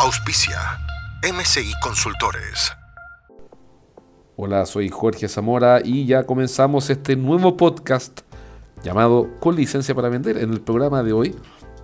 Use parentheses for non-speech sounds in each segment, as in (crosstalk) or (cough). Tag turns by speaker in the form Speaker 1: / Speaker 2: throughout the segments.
Speaker 1: Auspicia MCI Consultores.
Speaker 2: Hola, soy Jorge Zamora y ya comenzamos este nuevo podcast llamado Con licencia para vender. En el programa de hoy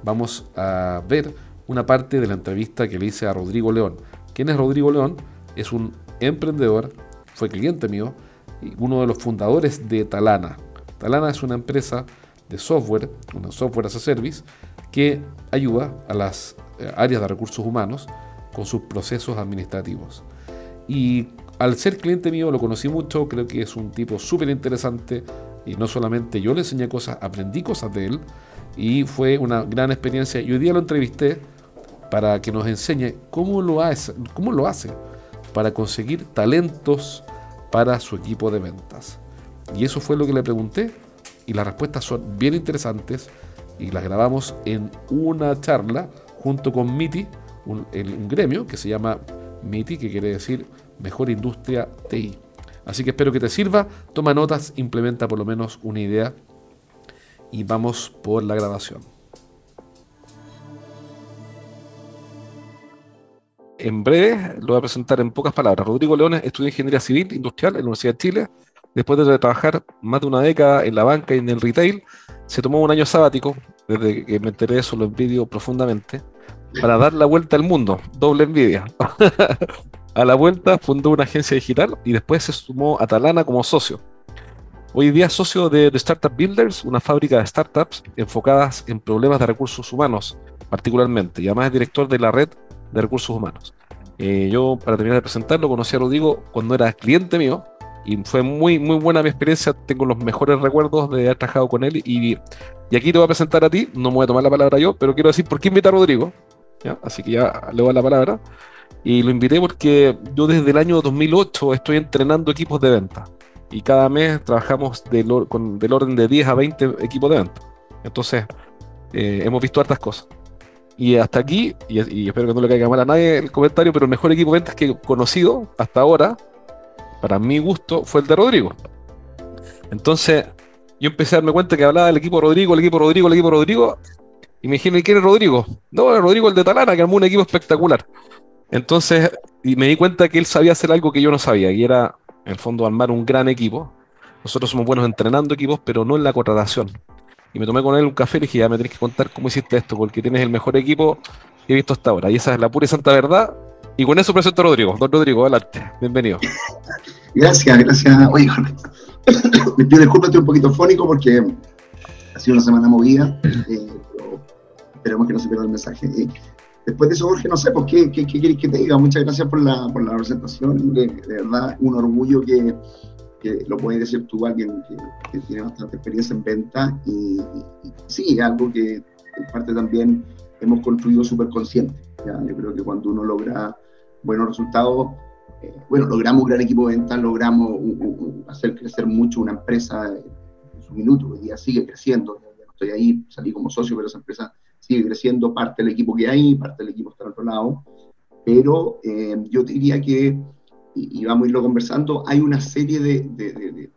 Speaker 2: vamos a ver una parte de la entrevista que le hice a Rodrigo León. ¿Quién es Rodrigo León? Es un emprendedor, fue cliente mío y uno de los fundadores de Talana. Talana es una empresa de software, una software as a service, que ayuda a las áreas de recursos humanos con sus procesos administrativos. Y al ser cliente mío lo conocí mucho, creo que es un tipo súper interesante y no solamente yo le enseñé cosas, aprendí cosas de él y fue una gran experiencia. Y hoy día lo entrevisté para que nos enseñe cómo lo hace, cómo lo hace para conseguir talentos para su equipo de ventas. Y eso fue lo que le pregunté y las respuestas son bien interesantes y las grabamos en una charla junto con MITI, un, gremio que se llama MITI, que quiere decir Mejor Industria TI. Así que espero que te sirva, toma notas, implementa por lo menos una idea y vamos por la grabación. En breve lo voy a presentar en pocas palabras. Rodrigo Leones estudió Ingeniería Civil Industrial en la Universidad de Chile. Después de trabajar más de una década en la banca y en el retail, se tomó un año sabático, desde que me enteré de eso lo envidio profundamente, para dar la vuelta al mundo. Doble envidia. (laughs) a la vuelta fundó una agencia digital y después se sumó a Talana como socio. Hoy día socio de, Startup Builders, una fábrica de startups enfocadas en problemas de recursos humanos, particularmente, y además es director de la red de recursos humanos. Eh, yo, para terminar de presentarlo, conocí a Rodrigo cuando era cliente mío y fue muy, muy buena mi experiencia. Tengo los mejores recuerdos de haber trabajado con él. Y, y aquí te voy a presentar a ti, no me voy a tomar la palabra yo, pero quiero decir por qué invita a Rodrigo. Así que ya le voy la palabra. Y lo invité porque yo desde el año 2008 estoy entrenando equipos de venta. Y cada mes trabajamos del, con, del orden de 10 a 20 equipos de venta. Entonces, eh, hemos visto hartas cosas. Y hasta aquí, y, espero que no le caiga mal a nadie el comentario, pero el mejor equipo de ventas que he conocido hasta ahora, para mi gusto, fue el de Rodrigo. Entonces, yo empecé a darme cuenta que hablaba del equipo Rodrigo, el equipo Rodrigo, el equipo Rodrigo, y me dije, ¿quién es Rodrigo? No, Rodrigo el de Talana, que armó un equipo espectacular. Entonces, y me di cuenta que él sabía hacer algo que yo no sabía, y era, en fondo, armar un gran equipo. Nosotros somos buenos entrenando equipos, pero no en la contratación. Y me tomé con él un café y le dije, ya me tenés que contar cómo hiciste esto, porque tienes el mejor equipo que he visto hasta ahora. Y esa es la pura y santa verdad. Y con eso presento a Rodrigo. Don Rodrigo, adelante. Bienvenido.
Speaker 3: Gracias, gracias. Oye, me pido (coughs) disculpas, estoy un poquito fónico porque ha sido una semana movida. Eh, esperemos que no se pierda el mensaje. Después de eso, Jorge, no sé, pues, ¿qué, qué, qué que te diga? Muchas gracias por la, por la presentación. De, verdad, un orgullo que, que, lo puedes decir tú, alguien que, tiene bastante experiencia en venta. Y, sí, es algo que en parte también hemos construido súper consciente. Yo creo que cuando uno logra buenos resultados, eh, bueno, logramos un gran equipo de venta, logramos hacer crecer mucho una empresa en su minuto. Hoy día sigue creciendo. Estoy ahí, salí como socio, pero esa empresa sigue creciendo, parte del equipo que hay, parte del equipo está al otro lado, pero eh, yo diría que, y, vamos a irlo conversando, hay una serie de, de, de,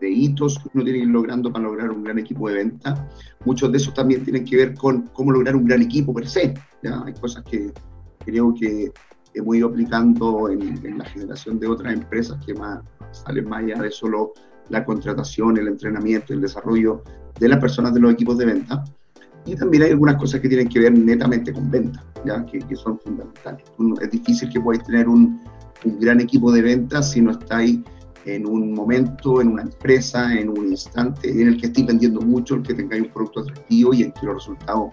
Speaker 3: de, hitos que uno tiene que ir logrando para lograr un gran equipo de venta. Muchos de esos también tienen que ver con cómo lograr un gran equipo per se. ¿ya? Hay cosas que creo que hemos ido aplicando en, en la generación de otras empresas que más, salen más allá de solo la contratación, el entrenamiento, el desarrollo de las personas de los equipos de venta. Y también hay algunas cosas que tienen que ver netamente con venta, ¿ya? Que, son fundamentales. Es difícil que podáis tener un, un, gran equipo de ventas si no estáis en un momento, en una empresa, en un instante en el que estéis vendiendo mucho, el que tengáis un producto atractivo y en que los resultados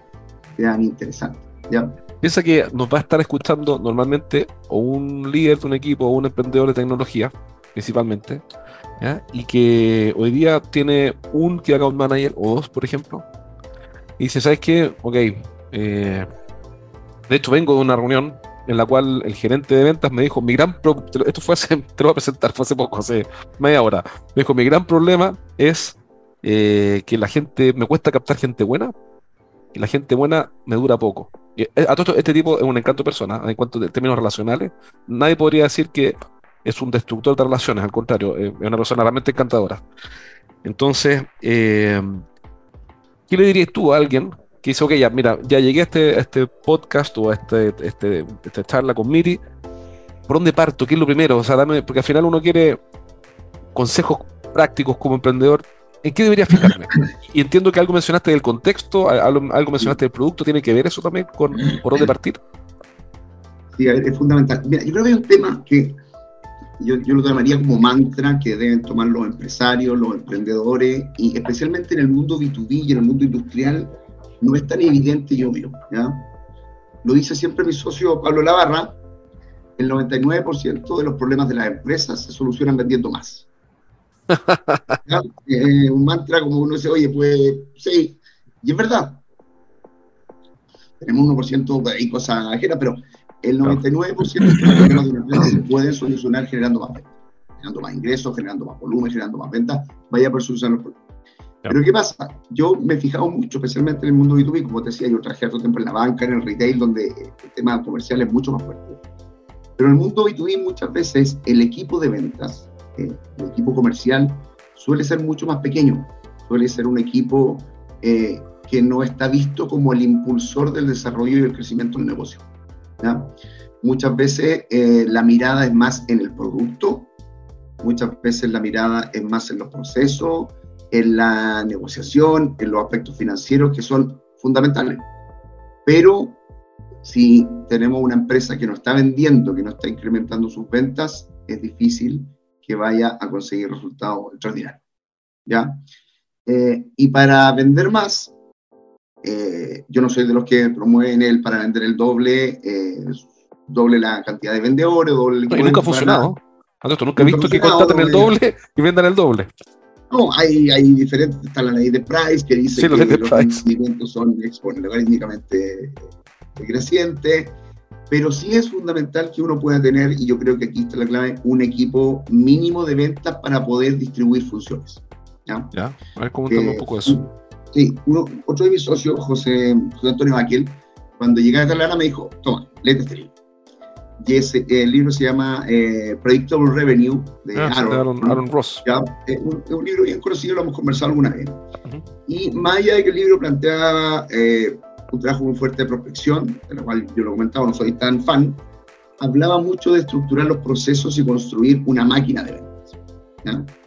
Speaker 3: sean interesantes. ¿ya?
Speaker 2: Piensa que nos va a estar escuchando normalmente o un líder de un equipo o un emprendedor de tecnología, principalmente, y que hoy día tiene un Key Account Manager o dos, por ejemplo, y dice, ¿sabes qué? Ok, eh, De hecho, vengo de una reunión en la cual el gerente de ventas me dijo, mi gran esto fue hace, (laughs) te lo voy a presentar, fue hace poco, hace media hora. Me dijo, mi gran problema es eh, que la gente, me cuesta captar gente buena y la gente buena me dura poco. Eh, a todo este tipo es un encanto persona, en cuanto a términos relacionales. Nadie podría decir que es un destructor de relaciones, al contrario, es una persona realmente encantadora. Entonces, eh, ¿qué le dirías tú a alguien que dice, ok, ya, mira, ya llegué a este, este podcast o a este, este, esta charla con Miri, ¿por dónde parto? ¿Qué es lo primero? O sea, dame, porque al final uno quiere consejos prácticos como emprendedor. ¿En qué debería fijarme? Y entiendo que algo mencionaste del contexto, algo, mencionaste del producto, ¿tiene que ver eso también con por dónde partir?
Speaker 3: Sí, es fundamental. Mira, yo creo que hay un tema que yo, yo, lo llamaría como mantra que deben tomar los empresarios, los emprendedores, y especialmente en el mundo B2B y en el mundo industrial, no es tan evidente y obvio. ¿ya? Lo dice siempre mi socio Pablo Lavarra, el 99% de los problemas de las empresas se solucionan vendiendo más. (laughs) Eh, un mantra como uno dice, oye, pues sí, y es verdad. Tenemos 1% de cosas ajenas, pero el 99% de los problemas de una empresa se pueden solucionar generando más ventas, generando más ingresos, generando más volumen, generando más ventas, vaya por solucionar los problemas. Pero ¿qué pasa? Yo me he fijado mucho, especialmente en el mundo B2B, como te decía, yo trabajé harto tiempo en la banca, en el retail, donde el tema comercial es mucho más fuerte. Pero en el mundo B2B muchas veces el equipo de ventas, eh, el equipo comercial, suele ser mucho más pequeño, suele ser un equipo eh, que no está visto como el impulsor del desarrollo y el crecimiento del negocio. Muchas veces eh, la mirada es más en el producto, muchas veces la mirada es más en los procesos, en la negociación, en los aspectos financieros que son fundamentales. Pero si tenemos una empresa que no está vendiendo, que no está incrementando sus ventas, es difícil que vaya a conseguir resultados extraordinarios. ¿ya? Eh, y para vender más, eh, yo no soy de los que promueven el para vender el doble, eh, doble la cantidad de vendedores, doble
Speaker 2: el nunca ha funcionado. nunca he visto que contraten el doble y vendan el doble.
Speaker 3: No, hay, hay diferentes, está la ley de Price que dice que los rendimientos son logarítmicamente crecientes, pero sí es fundamental que uno pueda tener, y yo creo que aquí está la clave, un equipo mínimo de ventas para poder distribuir funciones.
Speaker 2: Ya, ya a ver, coméntame un poco eso.
Speaker 3: Sí, uno, otro de mis socios, José, José Antonio Baquel, cuando llegué a Catalana me dijo, toma, léete este libro y ese, el libro se llama eh, Predictable Revenue de ah,
Speaker 2: Aaron, Ross.
Speaker 3: Es, un, libro bien conocido, lo hemos conversado alguna vez. Y más allá de que el libro plantea eh, un trabajo muy fuerte de prospección, de lo cual yo lo he comentado, no soy tan fan, hablaba mucho de estructurar los procesos y construir una máquina de ventas.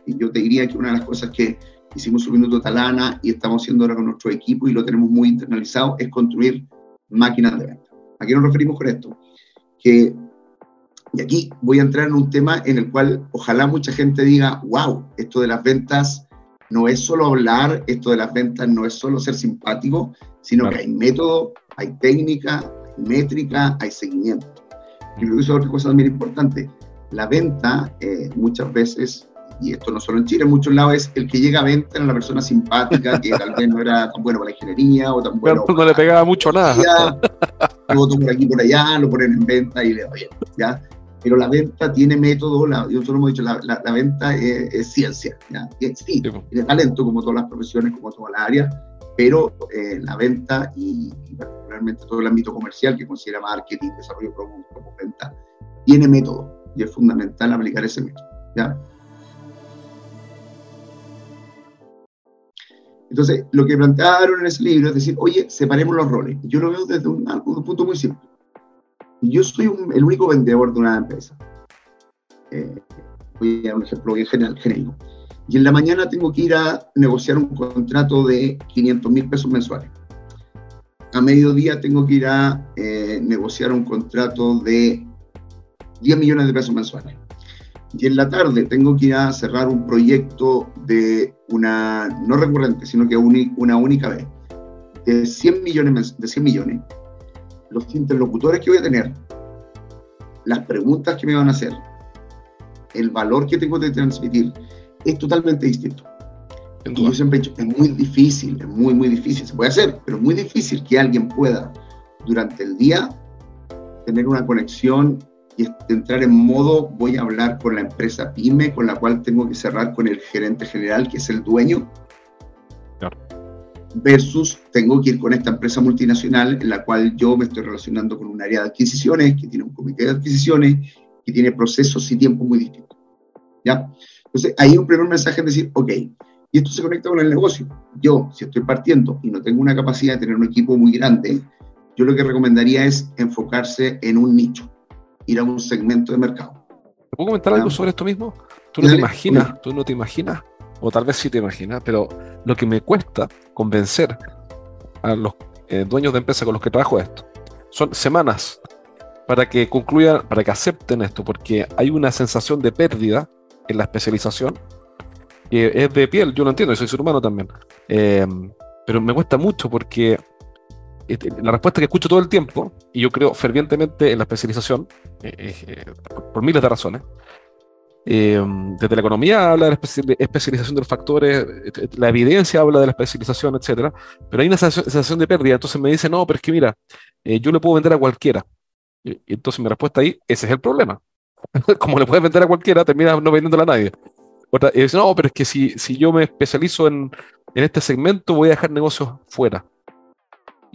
Speaker 3: Y yo te diría que una de las cosas que hicimos un minuto Talana y estamos haciendo ahora con nuestro equipo y lo tenemos muy internalizado es construir máquinas de ventas. ¿A qué nos referimos con esto? Que y aquí voy a entrar en un tema en el cual ojalá mucha gente diga, wow, esto de las ventas no es solo hablar, esto de las ventas no es solo ser simpático, sino que hay método, hay técnica, hay métrica, hay seguimiento. Y creo que es otra cosa también importante. La venta eh, muchas veces, y esto no solo en Chile, en muchos lados es el que llega a venta era la persona simpática, que tal vez no era tan bueno para la ingeniería o tan bueno.
Speaker 2: no le pegaba mucho nada.
Speaker 3: Lo por aquí por allá, lo ponen en venta y le oye, ¿ya? pero la venta tiene método, la, nosotros hemos dicho, la, la, venta es, ciencia, ¿ya? sí, tiene talento como todas las profesiones, como todas las áreas, pero eh, la venta y, particularmente todo el ámbito comercial que considera marketing, desarrollo de productos, venta, tiene método y es fundamental aplicar ese método. ¿ya? Entonces, lo que plantearon en ese libro es decir, oye, separemos los roles. Yo lo veo desde un, un punto muy simple yo soy el único vendedor de una empresa. Eh, voy a dar un ejemplo bien general, genérico. Y en la mañana tengo que ir a negociar un contrato de 500 mil pesos mensuales. A mediodía tengo que ir a eh, negociar un contrato de 10 millones de pesos mensuales. Y en la tarde tengo que ir a cerrar un proyecto de una, no recurrente, sino que una única vez, de 100 millones, de 100 millones los interlocutores que voy a tener, las preguntas que me van a hacer, el valor que tengo de transmitir, es totalmente distinto. Y yo siempre he dicho, es muy difícil, es muy, muy difícil, se puede hacer, pero es muy difícil que alguien pueda durante el día tener una conexión y entrar en modo, voy a hablar con la empresa PYME, con la cual tengo que cerrar con el gerente general, que es el dueño, versus tengo que ir con esta empresa multinacional en la cual yo me estoy relacionando con un área de adquisiciones, que tiene un comité de adquisiciones, que tiene procesos y tiempos muy distintos. ¿Ya? Entonces, ahí un primer mensaje es decir, ok, y esto se conecta con el negocio. Yo, si estoy partiendo y no tengo una capacidad de tener un equipo muy grande, yo lo que recomendaría es enfocarse en un nicho, ir a un segmento de mercado.
Speaker 2: ¿Te puedo comentar algo sobre esto mismo? Tú no te imaginas, tú no te imaginas, o tal vez sí te imaginas, pero lo que me cuesta convencer a los eh, dueños de empresa con los que trabajo esto son semanas para que concluyan, para que acepten esto, porque hay una sensación de pérdida en la especialización que es de piel, yo lo entiendo, yo soy ser humano también. Eh, pero me cuesta mucho porque la respuesta que escucho todo el tiempo, y yo creo fervientemente en la especialización, eh, eh, por, miles de razones, desde la economía habla de la especialización de los factores, la evidencia habla de la especialización, etcétera, pero hay una sensación de pérdida. Entonces me dice, no, pero es que mira, yo le puedo vender a cualquiera. Y entonces mi respuesta ahí, ese es el problema. (laughs) Como le puedes vender a cualquiera, terminas no vendiéndole a nadie. Otra, y dice, no, pero es que si, si yo me especializo en, en este segmento, voy a dejar negocios fuera.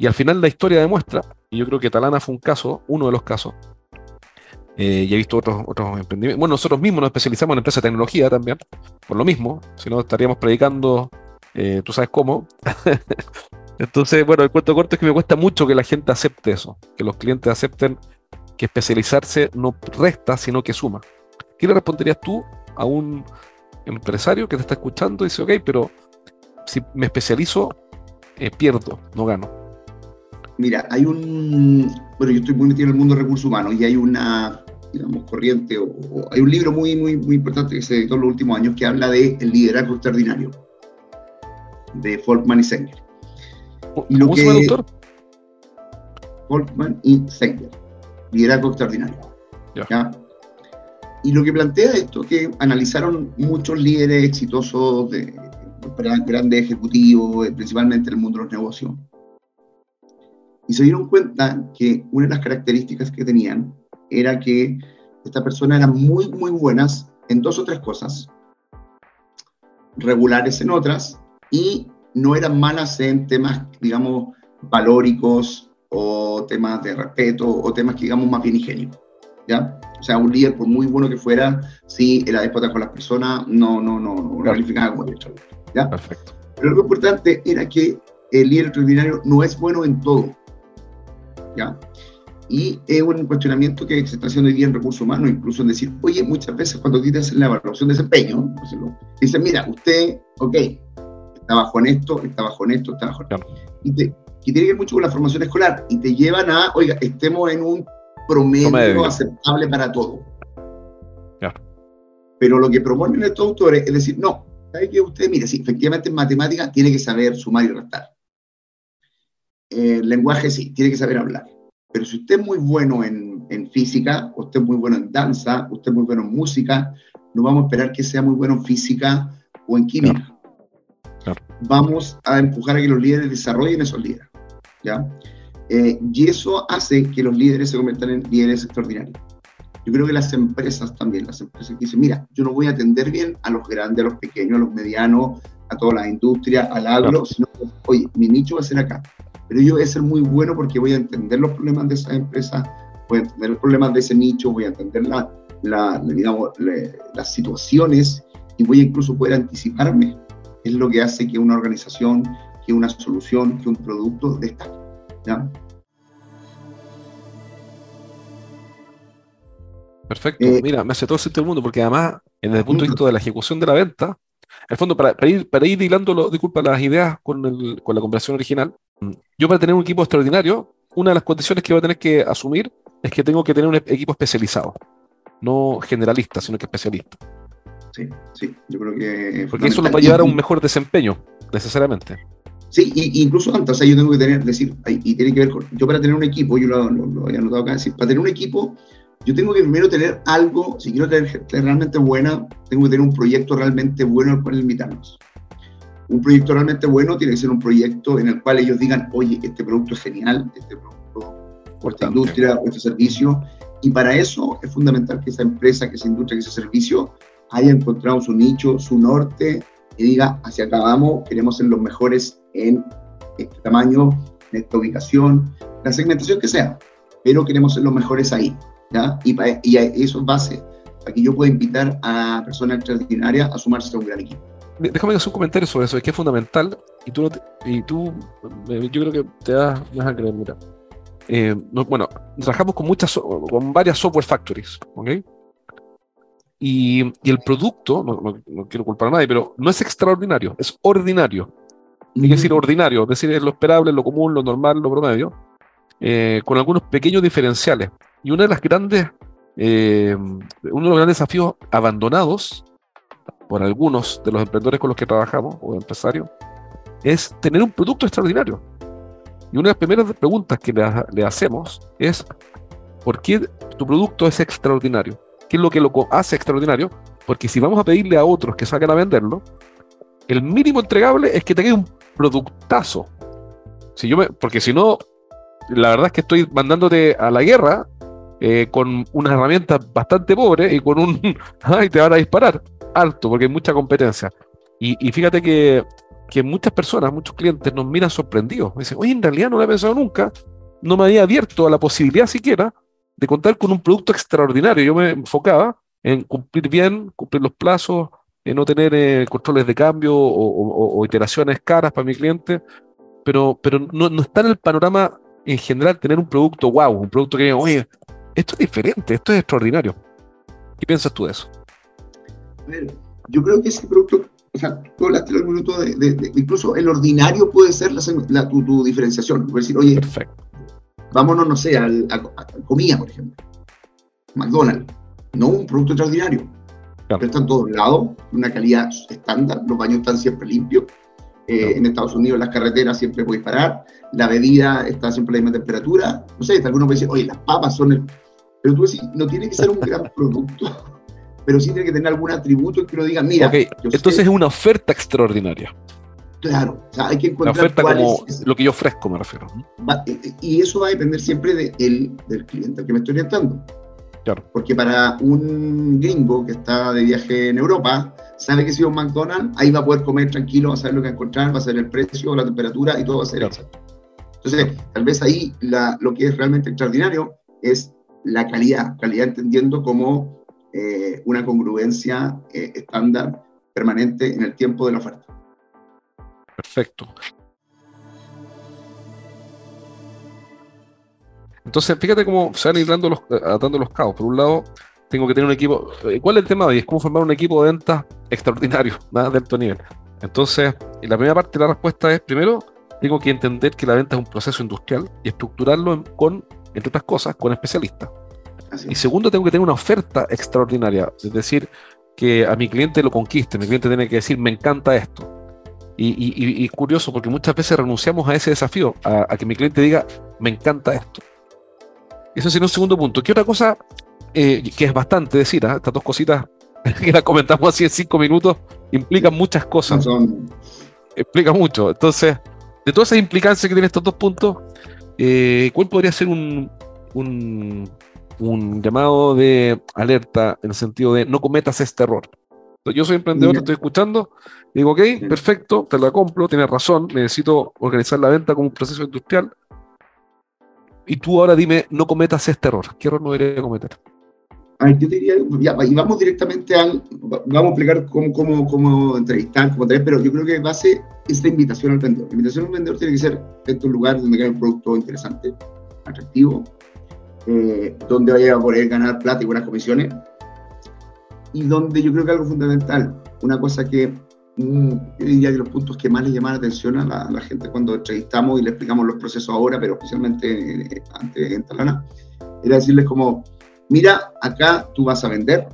Speaker 2: Y al final la historia demuestra, y yo creo que Talana fue un caso, uno de los casos, eh, y he visto otros, otros emprendimientos. Bueno, nosotros mismos nos especializamos en empresas de tecnología también, por lo mismo, si no estaríamos predicando, eh, tú sabes cómo. (laughs) Entonces, bueno, el cuento corto es que me cuesta mucho que la gente acepte eso, que los clientes acepten que especializarse no resta, sino que suma. ¿Qué le responderías tú a un empresario que te está escuchando dice, ok, pero si me especializo, eh, pierdo, no gano.
Speaker 3: Mira, hay un, bueno, yo estoy muy metido en el mundo de recursos humanos y hay una, digamos, corriente, o, hay un libro muy, muy, muy importante que se editó en los últimos años que habla de el liderazgo extraordinario, de Folkman y Sanger.
Speaker 2: Y lo ¿Cómo que, se llama autor?
Speaker 3: Folkman y Sanger, liderazgo extraordinario. ¿ya? Y lo que plantea esto, que analizaron muchos líderes exitosos, de, grandes ejecutivos, eh, principalmente en el mundo de los negocios, y se dieron cuenta que una de las características que tenían era que estas personas eran muy, muy buenas en dos o tres cosas, regulares en otras, y no eran malas en temas, digamos, valóricos o temas de respeto o temas que digamos más bien higiénicos. ¿ya? O sea, un líder, por muy bueno que fuera, si era déspota con las personas, no, no, no, no calificaba como. ¿ya?
Speaker 2: Perfecto.
Speaker 3: Pero lo importante era que el líder extraordinario no es bueno en todo. ¿Ya? Y es un cuestionamiento que se está haciendo hoy día en recursos humanos, incluso en decir, oye, muchas veces cuando te hacen la evaluación de desempeño, dicen, mira, usted, ok, está bajo en esto, está bajo en esto, está bajo en esto. Y, te, tiene que ver mucho con la formación escolar, y te llevan a, oiga, estemos en un promedio, aceptable para todo. Pero lo que proponen estos autores es decir, no, ¿sabe que usted, mire, sí, efectivamente en matemáticas tiene que saber sumar y restar. En lenguaje sí, tiene que saber hablar. Pero si usted es muy bueno en, en física, usted es muy bueno en danza, usted es muy bueno en música, no vamos a esperar que sea muy bueno en física o en química. Vamos a empujar a que los líderes desarrollen esos líderes. ¿ya? Eh, y eso hace que los líderes se conviertan en líderes extraordinarios. Yo creo que las empresas también, las empresas que dicen, mira, yo no voy a atender bien a los grandes, a los pequeños, a los medianos, a todas las industrias, al agro, sino oye, mi nicho va a ser acá. Pero yo voy a ser muy bueno porque voy a entender los problemas de esa empresa, voy a entender los problemas de ese nicho, voy a entender la, la, digamos, las situaciones y voy a incluso poder anticiparme. Es lo que hace que una organización, que una solución, que un producto destaque.
Speaker 2: Perfecto. Eh, Mira, me hace todo el sentido del mundo, porque además, desde el punto de vista de la ejecución de la venta, en el fondo, para, ir, para ir disculpa, las ideas con, con la conversación original, yo para tener un equipo extraordinario, una de las condiciones que voy a tener que asumir es que tengo que tener un equipo especializado, no generalista, sino que especialista.
Speaker 3: Sí, sí, yo creo que...
Speaker 2: Porque eso nos va a llevar a un mejor desempeño, necesariamente.
Speaker 3: Sí, y, incluso antes, o sea, yo tengo que tener, decir, y tiene que ver con, yo para tener un equipo, yo lo, lo, había anotado acá, decir, para tener un equipo, yo tengo que primero tener algo, si quiero tener gente realmente buena, tengo que tener un proyecto realmente bueno al cual invitarnos. Un proyecto realmente bueno tiene que ser un proyecto en el cual ellos digan, oye, este producto es genial, este producto esta industria o este servicio. Y para eso es fundamental que esa empresa, que esa industria, que ese servicio haya encontrado su nicho, su norte y diga, hacia acá vamos, queremos ser los mejores en este tamaño, en esta ubicación, la segmentación que sea, pero queremos ser los mejores ahí. ¿ya? Y, y eso es base para que yo pueda invitar a personas extraordinarias a sumarse a un gran equipo.
Speaker 2: Déjame hacer un comentario sobre eso, es que es fundamental y tú, y tú eh, yo creo que te das más a creer, mira. Eh, bueno, trabajamos con muchas, con varias software factories, ¿ok? Y, y el producto, no, quiero culpar a nadie, pero no es extraordinario, es ordinario. Que decir ordinario, es decir, es lo esperable, lo común, lo normal, lo promedio, eh, con algunos pequeños diferenciales. Y una de las grandes, eh, uno de los grandes desafíos abandonados por algunos de los emprendedores con los que trabajamos, o empresarios, es tener un producto extraordinario. Y una de las primeras preguntas que le, hacemos es, ¿por qué tu producto es extraordinario? ¿Qué es lo que lo hace extraordinario? Porque si vamos a pedirle a otros que salgan a venderlo, el mínimo entregable es que tenga un productazo. Si yo me, porque si no, la verdad es que estoy mandándote a la guerra eh, con unas herramientas bastante pobres y con un... (laughs) ¡Ay, te van a disparar! Alto, porque hay mucha competencia. Y, fíjate que, que, muchas personas, muchos clientes nos miran sorprendidos. Dicen, oye, en realidad no lo he pensado nunca, no me había abierto a la posibilidad siquiera de contar con un producto extraordinario. Yo me enfocaba en cumplir bien, cumplir los plazos, en no tener eh, controles de cambio o, iteraciones caras para mi cliente, pero, pero no, no, está en el panorama en general tener un producto wow, un producto que, oye, esto es diferente, esto es extraordinario. ¿Qué piensas tú de eso?
Speaker 3: A ver, yo creo que ese producto, o sea, tú hablaste algún minuto de, incluso el ordinario puede ser la, tu, diferenciación. Puedes decir, oye, Perfecto. vámonos, no sé, al, a, comida, por ejemplo. McDonald's, no un producto extraordinario. Pero está en todos lados, una calidad estándar, los baños están siempre limpios. Eh, en Estados Unidos las carreteras siempre puedes parar, la bebida está siempre a la misma temperatura. No sé, algunos me dicen, oye, las papas son el... Pero tú decís, no tiene que ser un (laughs) gran producto, pero sí tiene que tener algún atributo que lo diga, mira.
Speaker 2: Okay. Entonces es una oferta extraordinaria.
Speaker 3: Claro, o sea, hay que encontrar.
Speaker 2: La oferta como lo que yo ofrezco, me refiero.
Speaker 3: y eso va a depender siempre de del cliente al que me estoy orientando. Claro. Porque para un gringo que está de viaje en Europa, sabe que si va a un McDonald's, ahí va a poder comer tranquilo, va a saber lo que va a encontrar, va a saber el precio, la temperatura y todo va a ser exacto. Entonces, tal vez ahí lo que es realmente extraordinario es la calidad, calidad entendiendo como eh, una congruencia eh, estándar permanente en el tiempo de la oferta.
Speaker 2: Perfecto. Entonces, fíjate cómo se van ir dando los, atando los cabos. Por un lado, tengo que tener un equipo. Eh, ¿Cuál es el tema hoy? Es cómo formar un equipo de ventas extraordinario, (laughs) nada de alto nivel. Entonces, la primera parte de la respuesta es: primero, tengo que entender que la venta es un proceso industrial y estructurarlo con, entre otras cosas, con especialistas. Y segundo, tengo que tener una oferta extraordinaria, es decir, que a mi cliente lo conquiste. Mi cliente tiene que decir: me encanta esto. Y, es curioso porque muchas veces renunciamos a ese desafío, a, a que mi cliente diga: me encanta esto. Eso sería un segundo punto. ¿Qué otra cosa eh, que es bastante decir? ¿ah? Estas dos cositas (laughs) que las comentamos así en cinco minutos implican muchas cosas. Explica mucho. Entonces, de todas esas implicancias que tienen estos dos puntos, eh, ¿cuál podría ser un, un, llamado de alerta en el sentido de no cometas este error? yo soy emprendedor, te estoy escuchando, digo, ok, perfecto, te la compro, tienes razón, necesito organizar la venta como un proceso industrial, y tú ahora dime, no cometas este error. ¿Qué error no debería cometer?
Speaker 3: A ver, yo diría, y vamos directamente al, vamos a explicar cómo, cómo, cómo entrevistar, cómo traer, pero yo creo que base esta invitación al vendedor. La invitación al vendedor tiene que ser en un lugar donde haya un producto interesante, atractivo, eh, donde vaya a poder ganar plata y buenas comisiones, y donde yo creo que algo fundamental, una cosa que Mm, yo diría que los puntos que más le llaman la atención a la, gente cuando entrevistamos y le explicamos los procesos ahora, pero especialmente eh, antes en Talana, era decirles como, mira, acá tú vas a vender,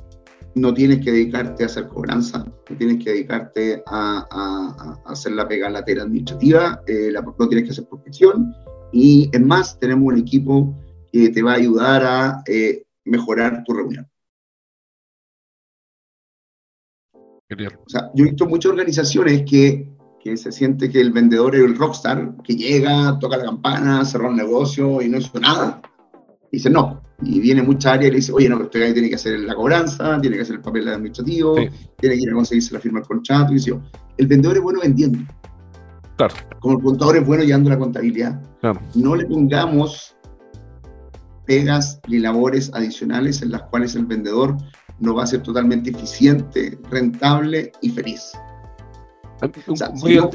Speaker 3: no tienes que dedicarte a hacer cobranza, no tienes que dedicarte a, hacer la pega lateral administrativa, eh, no tienes que hacer prospección, y es más, tenemos un equipo que te va a ayudar a eh, mejorar tu reunión. O sea, yo he visto muchas organizaciones que, que, se siente que el vendedor es el rockstar, que llega, toca la campana, cerró un negocio y no hizo nada. Dice no. Y viene mucha área y le dice, oye, no, pero este tiene que hacer la cobranza, tiene que hacer el papel administrativo, tiene que ir a conseguirse la firma del contrato. Y dice, el vendedor es bueno vendiendo.
Speaker 2: Claro.
Speaker 3: Como el contador es bueno llevando la contabilidad.
Speaker 2: Claro.
Speaker 3: No le pongamos pegas ni labores adicionales en las cuales el vendedor no va a ser totalmente eficiente, rentable y feliz.
Speaker 2: O sea, si tiro,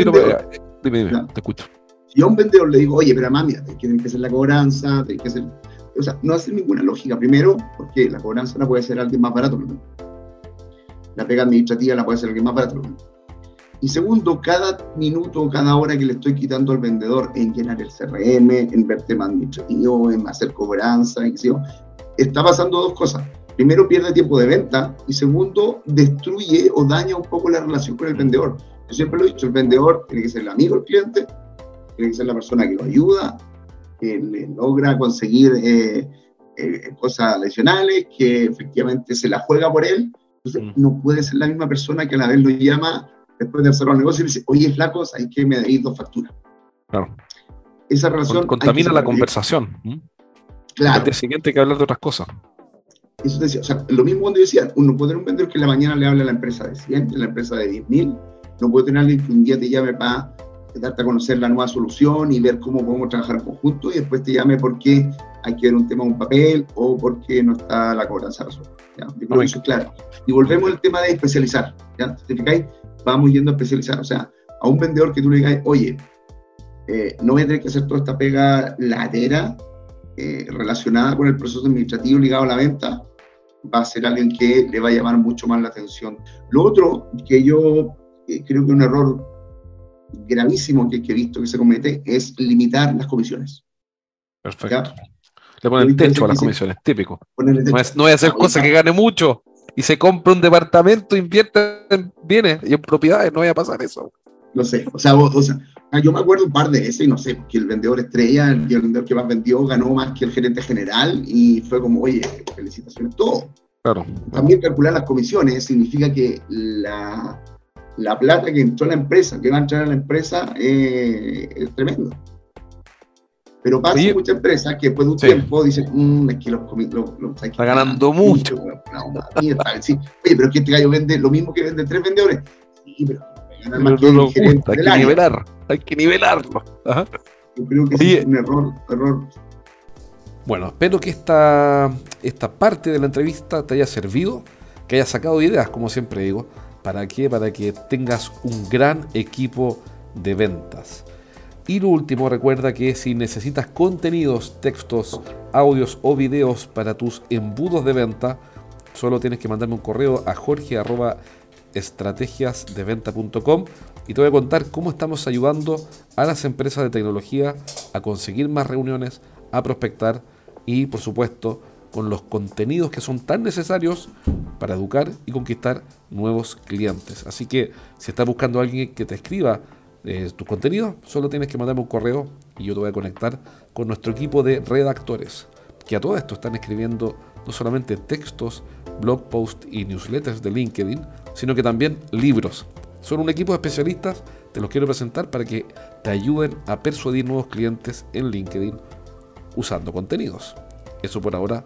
Speaker 2: dime, dime, te escucho.
Speaker 3: Si yo a un vendedor le digo, oye, pero mamá, mira, tienen que hacer la cobranza, tienen que hacer... O sea, no hace ninguna lógica. Primero, porque la cobranza la puede hacer alguien más barato. La pega administrativa la puede hacer alguien más barato. Y segundo, cada minuto, cada hora que le estoy quitando al vendedor en llenar el CRM, en ver temas administrativos, en hacer cobranza, está pasando dos cosas. Primero, pierde tiempo de venta y segundo, destruye o daña un poco la relación con el vendedor. Yo siempre lo he dicho, el vendedor tiene que ser el amigo del cliente, tiene que ser la persona que lo ayuda, que le logra conseguir eh, eh, cosas adicionales, que efectivamente se la juega por él. Entonces, mm. no puede ser la misma persona que a la vez lo llama después de hacer el negocio y dice, oye, flacos, hay que me deis dos facturas.
Speaker 2: Claro.
Speaker 3: Esa relación.
Speaker 2: contamina la conversación.
Speaker 3: Claro.
Speaker 2: El siguiente hay que hablar de otras cosas.
Speaker 3: Eso decía, o sea, lo mismo cuando yo decía, uno puede tener un vendedor que en la mañana le hable a la empresa de 100, a la empresa de 10.000, no puede tener alguien que un día te llame para darte a conocer la nueva solución y ver cómo podemos trabajar en conjunto y después te llame porque hay que ver un tema en un papel o porque no está la cobranza resuelta. eso es claro. Y volvemos al tema de especializar. ¿ya? ¿Te fijáis? vamos yendo a especializar. O sea, a un vendedor que tú le digas, oye, eh, no voy a tener que hacer toda esta pega ladera eh, relacionada con el proceso administrativo ligado a la venta, va a ser alguien que le va a llamar mucho más la atención. Lo otro que yo eh, creo que un error gravísimo que, he visto que se comete es limitar las comisiones.
Speaker 2: Perfecto. Le ponen techo a las comisiones, típico. No, es, no voy a hacer cosas que gane mucho y se compra un departamento, invierte en bienes y en propiedades, no vaya a pasar eso.
Speaker 3: No sé, o sea, o sea, ah, yo me acuerdo un par de ese y no sé, que el vendedor estrella, el, vendedor que más vendió, ganó más que el gerente general y fue como, oye, felicitaciones, todo.
Speaker 2: Claro.
Speaker 3: También calcular las comisiones significa que la, la plata que entró a la empresa, que va a entrar a la empresa, eh, es tremendo. Pero pasa en muchas empresas que después de un tiempo dicen, mmm, es que los, los,
Speaker 2: Está ganando mucho.
Speaker 3: Oye, pero es que este gallo vende lo mismo que vende tres vendedores. Sí, pero
Speaker 2: más que hay que nivelar, hay que nivelarlo.
Speaker 3: Yo creo que es un error, error.
Speaker 2: Bueno, espero que esta, esta parte de la entrevista te haya servido, que hayas sacado ideas, como siempre digo. ¿Para qué? Para que tengas un gran equipo de ventas. Y lo último, recuerda que si necesitas contenidos, textos, audios o videos para tus embudos de venta, solo tienes que mandarme un correo a jorge.estrategiasdeventa.com y te voy a contar cómo estamos ayudando a las empresas de tecnología a conseguir más reuniones, a prospectar y, por supuesto, con los contenidos que son tan necesarios para educar y conquistar nuevos clientes. Así que si estás buscando a alguien que te escriba eh, tu contenido, solo tienes que mandarme un correo y yo te voy a conectar con nuestro equipo de redactores, que a todo esto están escribiendo no solamente textos, blog posts y newsletters de LinkedIn, sino que también libros. Son un equipo de especialistas, te los quiero presentar para que te ayuden a persuadir nuevos clientes en LinkedIn usando contenidos. Eso por ahora,